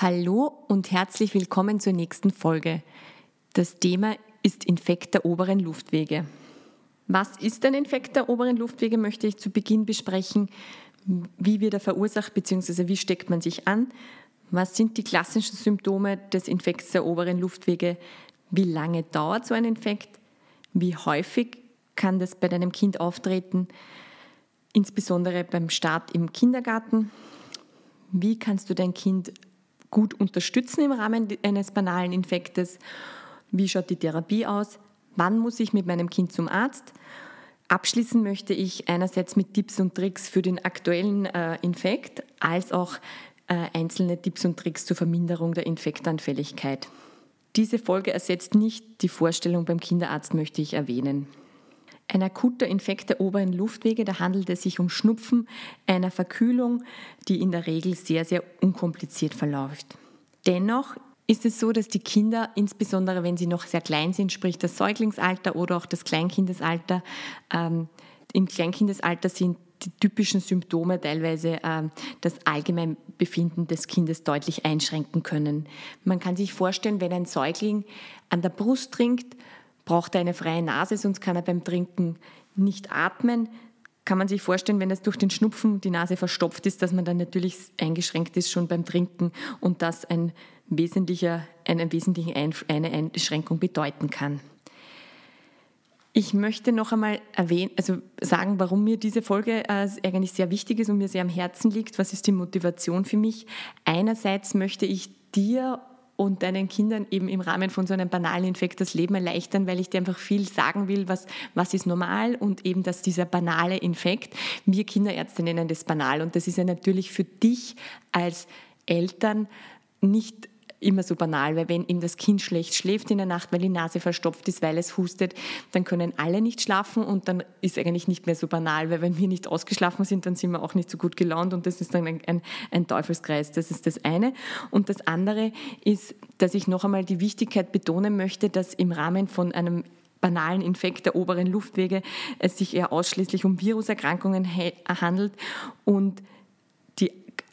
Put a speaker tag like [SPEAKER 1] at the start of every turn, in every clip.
[SPEAKER 1] Hallo und herzlich willkommen zur nächsten Folge. Das Thema ist Infekt der oberen Luftwege. Was ist ein Infekt der oberen Luftwege, möchte ich zu Beginn besprechen. Wie wird er verursacht bzw. wie steckt man sich an? Was sind die klassischen Symptome des Infekts der oberen Luftwege? Wie lange dauert so ein Infekt? Wie häufig kann das bei deinem Kind auftreten? Insbesondere beim Start im Kindergarten. Wie kannst du dein Kind gut unterstützen im Rahmen eines banalen Infektes? Wie schaut die Therapie aus? Wann muss ich mit meinem Kind zum Arzt? Abschließen möchte ich einerseits mit Tipps und Tricks für den aktuellen äh, Infekt, als auch äh, einzelne Tipps und Tricks zur Verminderung der Infektanfälligkeit. Diese Folge ersetzt nicht die Vorstellung beim Kinderarzt, möchte ich erwähnen. Ein akuter Infekt der oberen Luftwege, da handelt es sich um Schnupfen, einer Verkühlung, die in der Regel sehr, sehr unkompliziert verläuft. Dennoch ist es so, dass die Kinder, insbesondere wenn sie noch sehr klein sind, sprich das Säuglingsalter oder auch das Kleinkindesalter, ähm, im Kleinkindesalter sind die typischen Symptome teilweise ähm, das Allgemeinbefinden des Kindes deutlich einschränken können. Man kann sich vorstellen, wenn ein Säugling an der Brust trinkt, braucht er eine freie Nase, sonst kann er beim Trinken nicht atmen. Kann man sich vorstellen, wenn es durch den Schnupfen die Nase verstopft ist, dass man dann natürlich eingeschränkt ist schon beim Trinken und das ein wesentlicher, eine wesentliche eine Einschränkung bedeuten kann. Ich möchte noch einmal erwähnen, also sagen, warum mir diese Folge äh, eigentlich sehr wichtig ist und mir sehr am Herzen liegt. Was ist die Motivation für mich? Einerseits möchte ich dir und deinen Kindern eben im Rahmen von so einem banalen Infekt das Leben erleichtern, weil ich dir einfach viel sagen will, was, was ist normal und eben, dass dieser banale Infekt, wir Kinderärzte nennen das banal und das ist ja natürlich für dich als Eltern nicht immer so banal, weil wenn eben das Kind schlecht schläft in der Nacht, weil die Nase verstopft ist, weil es hustet, dann können alle nicht schlafen und dann ist eigentlich nicht mehr so banal, weil wenn wir nicht ausgeschlafen sind, dann sind wir auch nicht so gut gelaunt und das ist dann ein, ein, ein Teufelskreis. Das ist das eine. Und das andere ist, dass ich noch einmal die Wichtigkeit betonen möchte, dass im Rahmen von einem banalen Infekt der oberen Luftwege es sich eher ausschließlich um Viruserkrankungen handelt und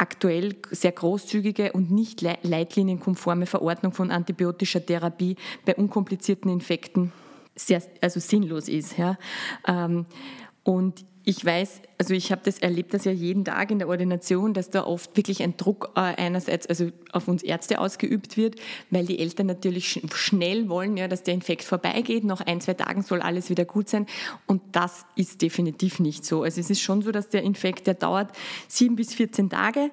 [SPEAKER 1] aktuell sehr großzügige und nicht leitlinienkonforme Verordnung von antibiotischer Therapie bei unkomplizierten Infekten sehr, also sinnlos ist. Ja. Ähm, und ich weiß, also ich habe das erlebt, das ja jeden Tag in der Ordination, dass da oft wirklich ein Druck äh, einerseits also auf uns Ärzte ausgeübt wird, weil die Eltern natürlich sch schnell wollen, ja, dass der Infekt vorbeigeht. Nach ein, zwei Tagen soll alles wieder gut sein. Und das ist definitiv nicht so. Also es ist schon so, dass der Infekt, der dauert sieben bis 14 Tage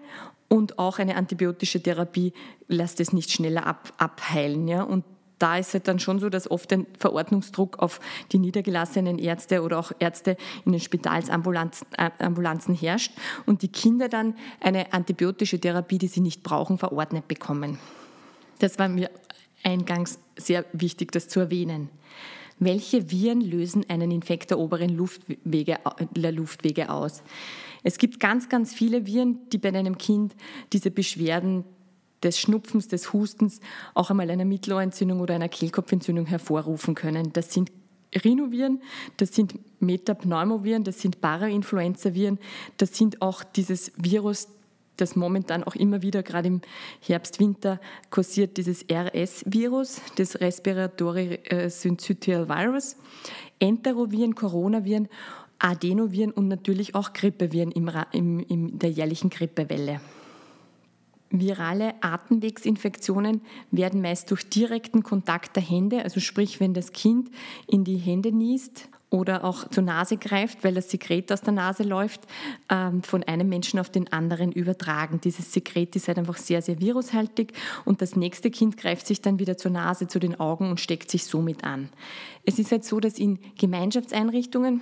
[SPEAKER 1] und auch eine antibiotische Therapie lässt es nicht schneller ab, abheilen. Ja? Und da ist es dann schon so, dass oft ein Verordnungsdruck auf die niedergelassenen Ärzte oder auch Ärzte in den Spitalsambulanzen äh, herrscht und die Kinder dann eine antibiotische Therapie, die sie nicht brauchen, verordnet bekommen. Das war mir eingangs sehr wichtig, das zu erwähnen. Welche Viren lösen einen Infekt der oberen Luftwege, der Luftwege aus? Es gibt ganz, ganz viele Viren, die bei einem Kind diese Beschwerden des Schnupfens, des Hustens auch einmal einer Mittelohrentzündung oder einer Kehlkopfentzündung hervorrufen können. Das sind Rhinoviren, das sind Metapneumoviren, das sind Parainfluenza-Viren, das sind auch dieses Virus, das momentan auch immer wieder gerade im Herbst, Winter kursiert, dieses RS-Virus, das Respiratory Syncytial Virus, Enteroviren, Coronaviren, Adenoviren und natürlich auch Grippeviren im, im, in der jährlichen Grippewelle. Virale Atemwegsinfektionen werden meist durch direkten Kontakt der Hände, also sprich, wenn das Kind in die Hände niest oder auch zur Nase greift, weil das Sekret aus der Nase läuft, ähm, von einem Menschen auf den anderen übertragen. Dieses Sekret ist halt einfach sehr, sehr virushaltig und das nächste Kind greift sich dann wieder zur Nase, zu den Augen und steckt sich somit an. Es ist halt so, dass in Gemeinschaftseinrichtungen,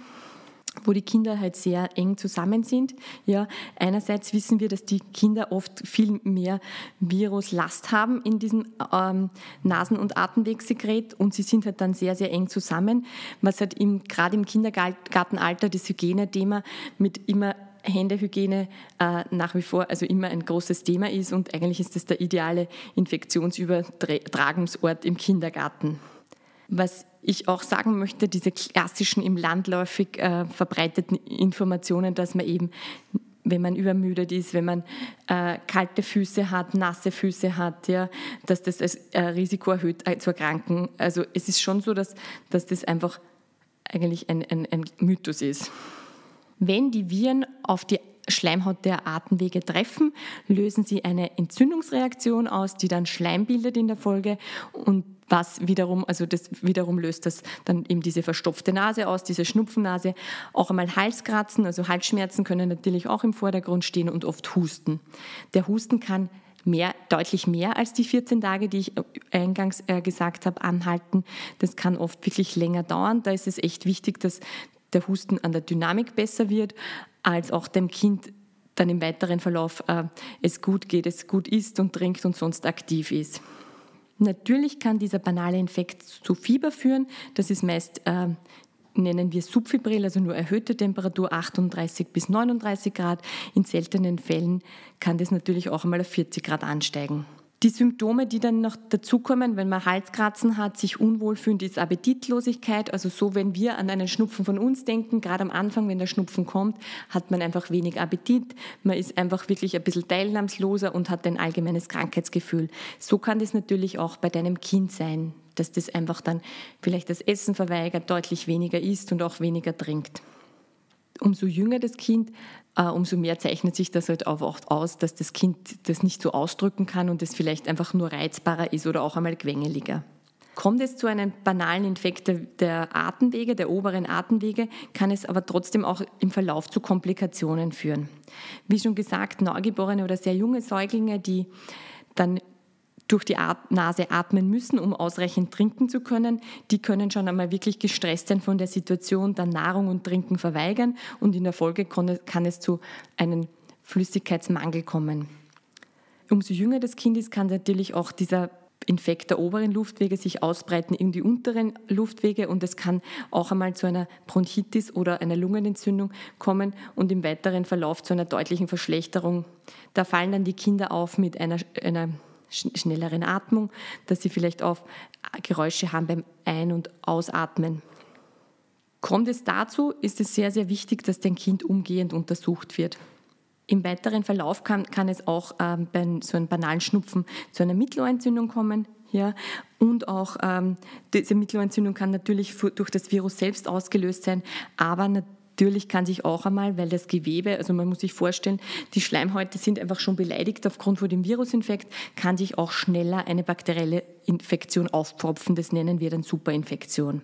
[SPEAKER 1] wo die Kinder halt sehr eng zusammen sind. Ja, einerseits wissen wir, dass die Kinder oft viel mehr Viruslast haben in diesem ähm, Nasen- und Atemwegssekret und sie sind halt dann sehr, sehr eng zusammen, was halt im, gerade im Kindergartenalter das Hygienethema mit immer Händehygiene äh, nach wie vor also immer ein großes Thema ist und eigentlich ist das der ideale Infektionsübertragungsort im Kindergarten. Was ich auch sagen möchte, diese klassischen im landläufig äh, verbreiteten Informationen, dass man eben wenn man übermüdet ist, wenn man äh, kalte Füße hat, nasse Füße hat, ja, dass das das äh, Risiko erhöht äh, zu erkranken. Also es ist schon so, dass, dass das einfach eigentlich ein, ein, ein Mythos ist. Wenn die Viren auf die Schleimhaut der Atemwege treffen, lösen sie eine Entzündungsreaktion aus, die dann Schleim bildet in der Folge und was wiederum, also das wiederum löst das dann eben diese verstopfte Nase aus, diese Schnupfennase, auch einmal Halskratzen, also Halsschmerzen können natürlich auch im Vordergrund stehen und oft Husten. Der Husten kann mehr, deutlich mehr als die 14 Tage, die ich eingangs äh, gesagt habe, anhalten. Das kann oft wirklich länger dauern. Da ist es echt wichtig, dass der Husten an der Dynamik besser wird, als auch dem Kind dann im weiteren Verlauf äh, es gut geht, es gut isst und trinkt und sonst aktiv ist. Natürlich kann dieser banale Infekt zu Fieber führen. Das ist meist, äh, nennen wir Subfibril, also nur erhöhte Temperatur 38 bis 39 Grad. In seltenen Fällen kann das natürlich auch einmal auf 40 Grad ansteigen. Die Symptome, die dann noch dazukommen, wenn man Halskratzen hat, sich unwohl fühlt, ist Appetitlosigkeit. Also so, wenn wir an einen Schnupfen von uns denken, gerade am Anfang, wenn der Schnupfen kommt, hat man einfach wenig Appetit. Man ist einfach wirklich ein bisschen teilnahmsloser und hat ein allgemeines Krankheitsgefühl. So kann das natürlich auch bei deinem Kind sein, dass das einfach dann vielleicht das Essen verweigert, deutlich weniger isst und auch weniger trinkt umso jünger das Kind, äh, umso mehr zeichnet sich das halt auch aus, dass das Kind das nicht so ausdrücken kann und es vielleicht einfach nur reizbarer ist oder auch einmal quengeliger. Kommt es zu einem banalen Infekt der Atemwege, der oberen Atemwege, kann es aber trotzdem auch im Verlauf zu Komplikationen führen. Wie schon gesagt, Neugeborene oder sehr junge Säuglinge, die dann durch die Nase atmen müssen, um ausreichend trinken zu können, die können schon einmal wirklich gestresst sein von der Situation, dann Nahrung und Trinken verweigern und in der Folge kann es zu einem Flüssigkeitsmangel kommen. Umso jünger das Kind ist, kann natürlich auch dieser Infekt der oberen Luftwege sich ausbreiten in die unteren Luftwege und es kann auch einmal zu einer Bronchitis oder einer Lungenentzündung kommen und im weiteren Verlauf zu einer deutlichen Verschlechterung. Da fallen dann die Kinder auf mit einer, einer schnelleren Atmung, dass sie vielleicht auf Geräusche haben beim Ein- und Ausatmen. Kommt es dazu, ist es sehr, sehr wichtig, dass dein Kind umgehend untersucht wird. Im weiteren Verlauf kann, kann es auch ähm, bei so einem banalen Schnupfen zu einer Mittelohrentzündung kommen. Ja, und auch ähm, diese Mittelohrentzündung kann natürlich durch das Virus selbst ausgelöst sein, aber Natürlich kann sich auch einmal, weil das Gewebe, also man muss sich vorstellen, die Schleimhäute sind einfach schon beleidigt aufgrund von dem Virusinfekt, kann sich auch schneller eine bakterielle Infektion aufpfropfen. Das nennen wir dann Superinfektion.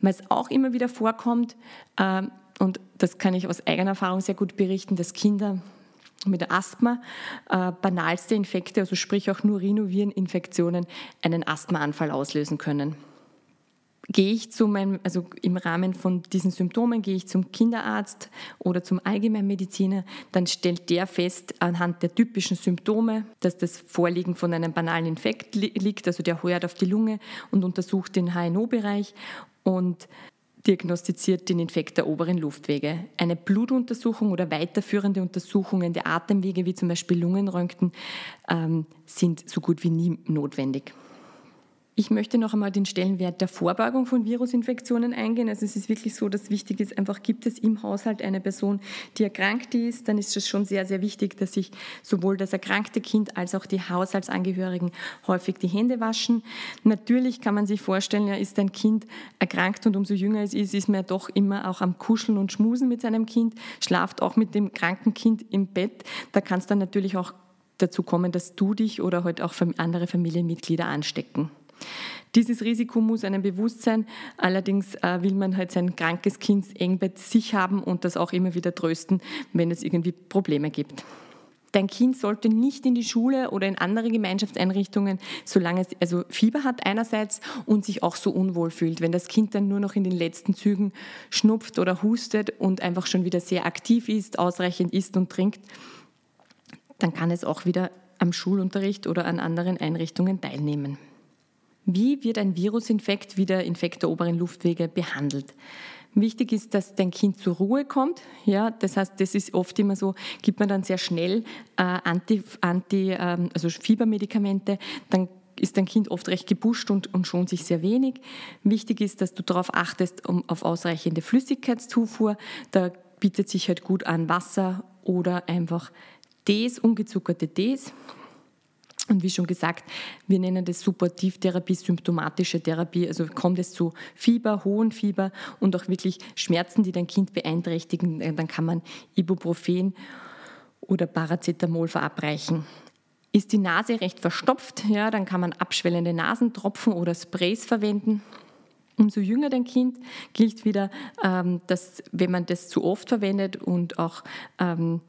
[SPEAKER 1] Was auch immer wieder vorkommt, äh, und das kann ich aus eigener Erfahrung sehr gut berichten, dass Kinder mit Asthma äh, banalste Infekte, also sprich auch nur Rhinovireninfektionen, einen Asthmaanfall auslösen können gehe ich zu meinem, also im Rahmen von diesen Symptomen gehe ich zum Kinderarzt oder zum Allgemeinmediziner, dann stellt der fest anhand der typischen Symptome, dass das Vorliegen von einem banalen Infekt liegt, also der heuert auf die Lunge und untersucht den HNO-Bereich und diagnostiziert den Infekt der oberen Luftwege. Eine Blutuntersuchung oder weiterführende Untersuchungen der Atemwege, wie zum Beispiel Lungenröntgen, ähm, sind so gut wie nie notwendig. Ich möchte noch einmal den Stellenwert der Vorbeugung von Virusinfektionen eingehen. Also es ist wirklich so, dass wichtig ist, einfach gibt es im Haushalt eine Person, die erkrankt ist, dann ist es schon sehr, sehr wichtig, dass sich sowohl das erkrankte Kind als auch die Haushaltsangehörigen häufig die Hände waschen. Natürlich kann man sich vorstellen, ja, ist ein Kind erkrankt und umso jünger es ist, ist man ja doch immer auch am Kuscheln und Schmusen mit seinem Kind, schlaft auch mit dem kranken Kind im Bett. Da kann es dann natürlich auch dazu kommen, dass du dich oder halt auch andere Familienmitglieder anstecken. Dieses Risiko muss einem bewusst sein. Allerdings äh, will man halt sein krankes Kind eng bei sich haben und das auch immer wieder trösten, wenn es irgendwie Probleme gibt. Dein Kind sollte nicht in die Schule oder in andere Gemeinschaftseinrichtungen, solange es also Fieber hat einerseits und sich auch so unwohl fühlt. Wenn das Kind dann nur noch in den letzten Zügen schnupft oder hustet und einfach schon wieder sehr aktiv ist, ausreichend isst und trinkt, dann kann es auch wieder am Schulunterricht oder an anderen Einrichtungen teilnehmen. Wie wird ein Virusinfekt wie der Infekt der oberen Luftwege behandelt? Wichtig ist, dass dein Kind zur Ruhe kommt. Ja, das heißt, das ist oft immer so, gibt man dann sehr schnell äh, Anti, Anti, ähm, also Fiebermedikamente, dann ist dein Kind oft recht gebuscht und, und schont sich sehr wenig. Wichtig ist, dass du darauf achtest, um, auf ausreichende Flüssigkeitszufuhr. Da bietet sich halt gut an Wasser oder einfach Tees, ungezuckerte Tees. Und wie schon gesagt, wir nennen das Supportivtherapie, symptomatische Therapie. Also kommt es zu Fieber, hohen Fieber und auch wirklich Schmerzen, die dein Kind beeinträchtigen, äh, dann kann man Ibuprofen oder Paracetamol verabreichen. Ist die Nase recht verstopft, ja, dann kann man abschwellende Nasentropfen oder Sprays verwenden. Umso jünger dein Kind gilt wieder, ähm, dass wenn man das zu oft verwendet und auch ähm,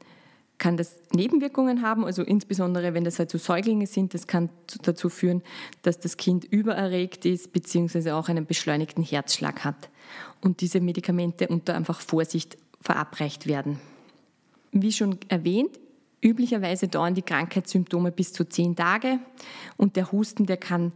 [SPEAKER 1] kann das Nebenwirkungen haben, also insbesondere wenn das halt so Säuglinge sind, das kann dazu führen, dass das Kind übererregt ist bzw. auch einen beschleunigten Herzschlag hat und diese Medikamente unter einfach Vorsicht verabreicht werden. Wie schon erwähnt, üblicherweise dauern die Krankheitssymptome bis zu zehn Tage und der Husten, der kann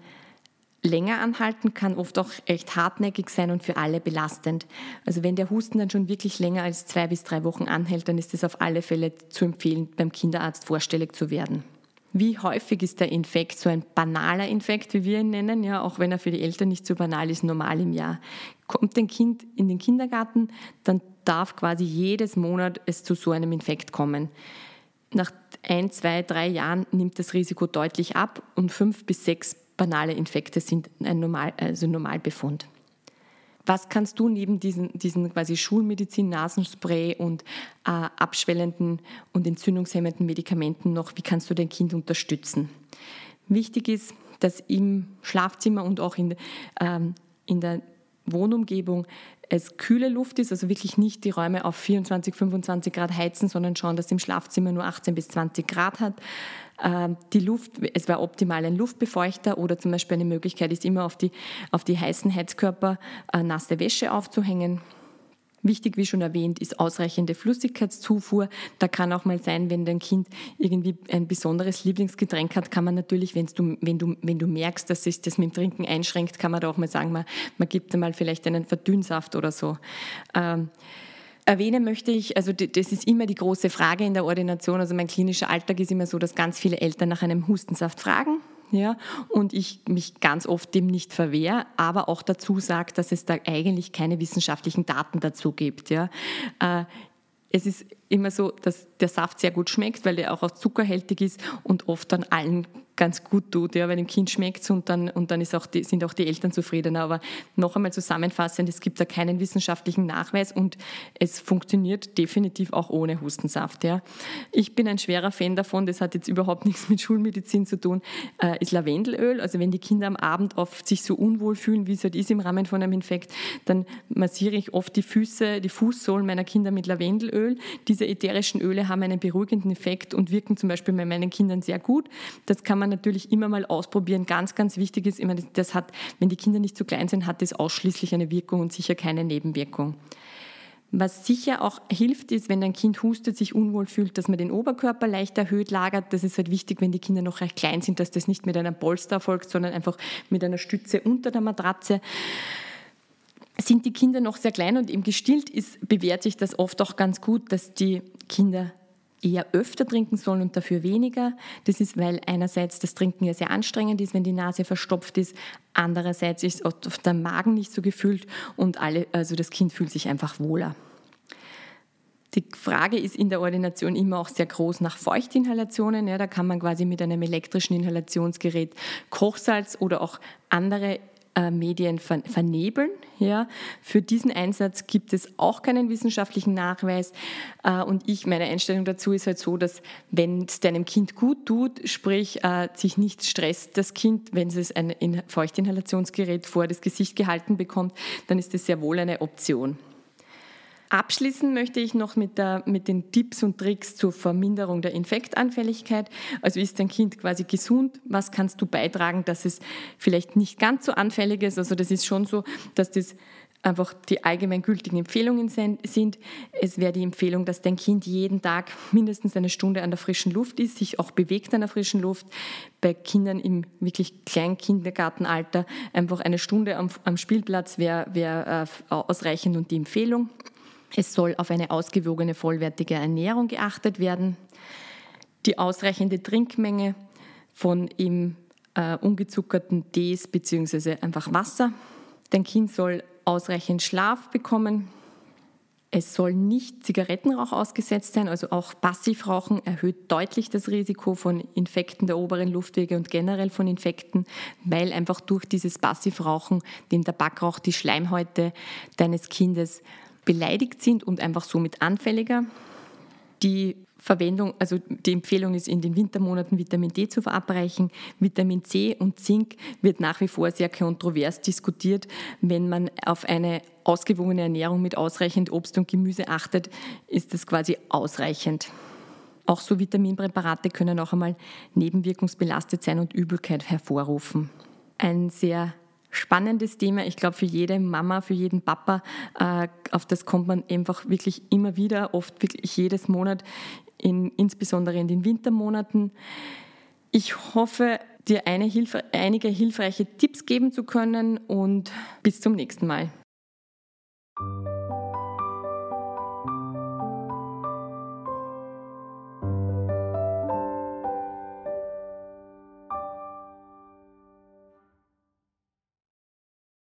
[SPEAKER 1] länger anhalten, kann oft auch echt hartnäckig sein und für alle belastend. Also wenn der Husten dann schon wirklich länger als zwei bis drei Wochen anhält, dann ist es auf alle Fälle zu empfehlen, beim Kinderarzt vorstellig zu werden. Wie häufig ist der Infekt so ein banaler Infekt, wie wir ihn nennen, ja, auch wenn er für die Eltern nicht so banal ist, normal im Jahr. Kommt ein Kind in den Kindergarten, dann darf quasi jedes Monat es zu so einem Infekt kommen. Nach ein, zwei, drei Jahren nimmt das Risiko deutlich ab und fünf bis sechs banale Infekte sind ein Normal, also Normalbefund. Was kannst du neben diesen, diesen quasi Schulmedizin, Nasenspray und äh, abschwellenden und entzündungshemmenden Medikamenten noch, wie kannst du dein Kind unterstützen? Wichtig ist, dass im Schlafzimmer und auch in, ähm, in der Wohnumgebung es kühle Luft ist, also wirklich nicht die Räume auf 24, 25 Grad heizen, sondern schauen, dass im Schlafzimmer nur 18 bis 20 Grad hat. Ähm, die Luft, es wäre optimal ein Luftbefeuchter oder zum Beispiel eine Möglichkeit ist immer auf die, auf die heißen Heizkörper äh, nasse Wäsche aufzuhängen. Wichtig, wie schon erwähnt, ist ausreichende Flüssigkeitszufuhr. Da kann auch mal sein, wenn dein Kind irgendwie ein besonderes Lieblingsgetränk hat, kann man natürlich, wenn du, wenn du, wenn du merkst, dass sich das mit dem Trinken einschränkt, kann man da auch mal sagen, man, man gibt einmal vielleicht einen Verdünnsaft oder so. Ähm, Erwähnen möchte ich, also das ist immer die große Frage in der Ordination. Also mein klinischer Alltag ist immer so, dass ganz viele Eltern nach einem Hustensaft fragen. Ja, und ich mich ganz oft dem nicht verwehre, aber auch dazu sage, dass es da eigentlich keine wissenschaftlichen Daten dazu gibt. Ja. Es ist immer so, dass der Saft sehr gut schmeckt, weil er auch zuckerhältig ist und oft dann allen ganz gut tut, ja, weil dem Kind schmeckt und dann, und dann ist auch die, sind auch die Eltern zufrieden. Aber noch einmal zusammenfassend, es gibt da keinen wissenschaftlichen Nachweis und es funktioniert definitiv auch ohne Hustensaft. Ja. Ich bin ein schwerer Fan davon, das hat jetzt überhaupt nichts mit Schulmedizin zu tun, äh, ist Lavendelöl. Also wenn die Kinder am Abend oft sich so unwohl fühlen, wie es halt ist im Rahmen von einem Infekt, dann massiere ich oft die Füße, die Fußsohlen meiner Kinder mit Lavendelöl. Diese ätherischen Öle haben einen beruhigenden Effekt und wirken zum Beispiel bei meinen Kindern sehr gut. Das kann man natürlich immer mal ausprobieren. Ganz, ganz wichtig ist immer, das hat, wenn die Kinder nicht zu klein sind, hat das ausschließlich eine Wirkung und sicher keine Nebenwirkung. Was sicher auch hilft, ist, wenn ein Kind hustet, sich unwohl fühlt, dass man den Oberkörper leicht erhöht lagert. Das ist halt wichtig, wenn die Kinder noch recht klein sind, dass das nicht mit einem Polster erfolgt, sondern einfach mit einer Stütze unter der Matratze. Sind die Kinder noch sehr klein und eben gestillt ist, bewährt sich das oft auch ganz gut, dass die Kinder eher öfter trinken sollen und dafür weniger. Das ist, weil einerseits das Trinken ja sehr anstrengend ist, wenn die Nase verstopft ist. Andererseits ist oft der Magen nicht so gefüllt und alle, also das Kind fühlt sich einfach wohler. Die Frage ist in der Ordination immer auch sehr groß nach Feuchtinhalationen. Ja, da kann man quasi mit einem elektrischen Inhalationsgerät Kochsalz oder auch andere Medien vernebeln. Ja. Für diesen Einsatz gibt es auch keinen wissenschaftlichen Nachweis. Äh, und ich, meine Einstellung dazu ist halt so, dass wenn es deinem Kind gut tut, sprich äh, sich nicht stresst, das Kind, wenn es ein Feuchtinhalationsgerät vor das Gesicht gehalten bekommt, dann ist das sehr wohl eine Option. Abschließen möchte ich noch mit, der, mit den Tipps und Tricks zur Verminderung der Infektanfälligkeit. Also ist dein Kind quasi gesund? Was kannst du beitragen, dass es vielleicht nicht ganz so anfällig ist? Also das ist schon so, dass das einfach die allgemeingültigen Empfehlungen sind. Es wäre die Empfehlung, dass dein Kind jeden Tag mindestens eine Stunde an der frischen Luft ist, sich auch bewegt an der frischen Luft. Bei Kindern im wirklich kleinen Kindergartenalter einfach eine Stunde am, am Spielplatz wäre wär, äh, ausreichend und die Empfehlung. Es soll auf eine ausgewogene, vollwertige Ernährung geachtet werden. Die ausreichende Trinkmenge von im äh, ungezuckerten Tees bzw. einfach Wasser. Dein Kind soll ausreichend Schlaf bekommen. Es soll nicht Zigarettenrauch ausgesetzt sein, also auch Passivrauchen erhöht deutlich das Risiko von Infekten der oberen Luftwege und generell von Infekten, weil einfach durch dieses Passivrauchen, den Tabakrauch, die Schleimhäute deines Kindes beleidigt sind und einfach somit anfälliger. Die Verwendung, also die Empfehlung ist in den Wintermonaten Vitamin D zu verabreichen. Vitamin C und Zink wird nach wie vor sehr kontrovers diskutiert. Wenn man auf eine ausgewogene Ernährung mit ausreichend Obst und Gemüse achtet, ist das quasi ausreichend. Auch so Vitaminpräparate können auch einmal nebenwirkungsbelastet sein und Übelkeit hervorrufen. Ein sehr spannendes Thema. Ich glaube, für jede Mama, für jeden Papa, äh, auf das kommt man einfach wirklich immer wieder, oft wirklich jedes Monat, in, insbesondere in den Wintermonaten. Ich hoffe, dir Hilfe, einige hilfreiche Tipps geben zu können und bis zum nächsten Mal.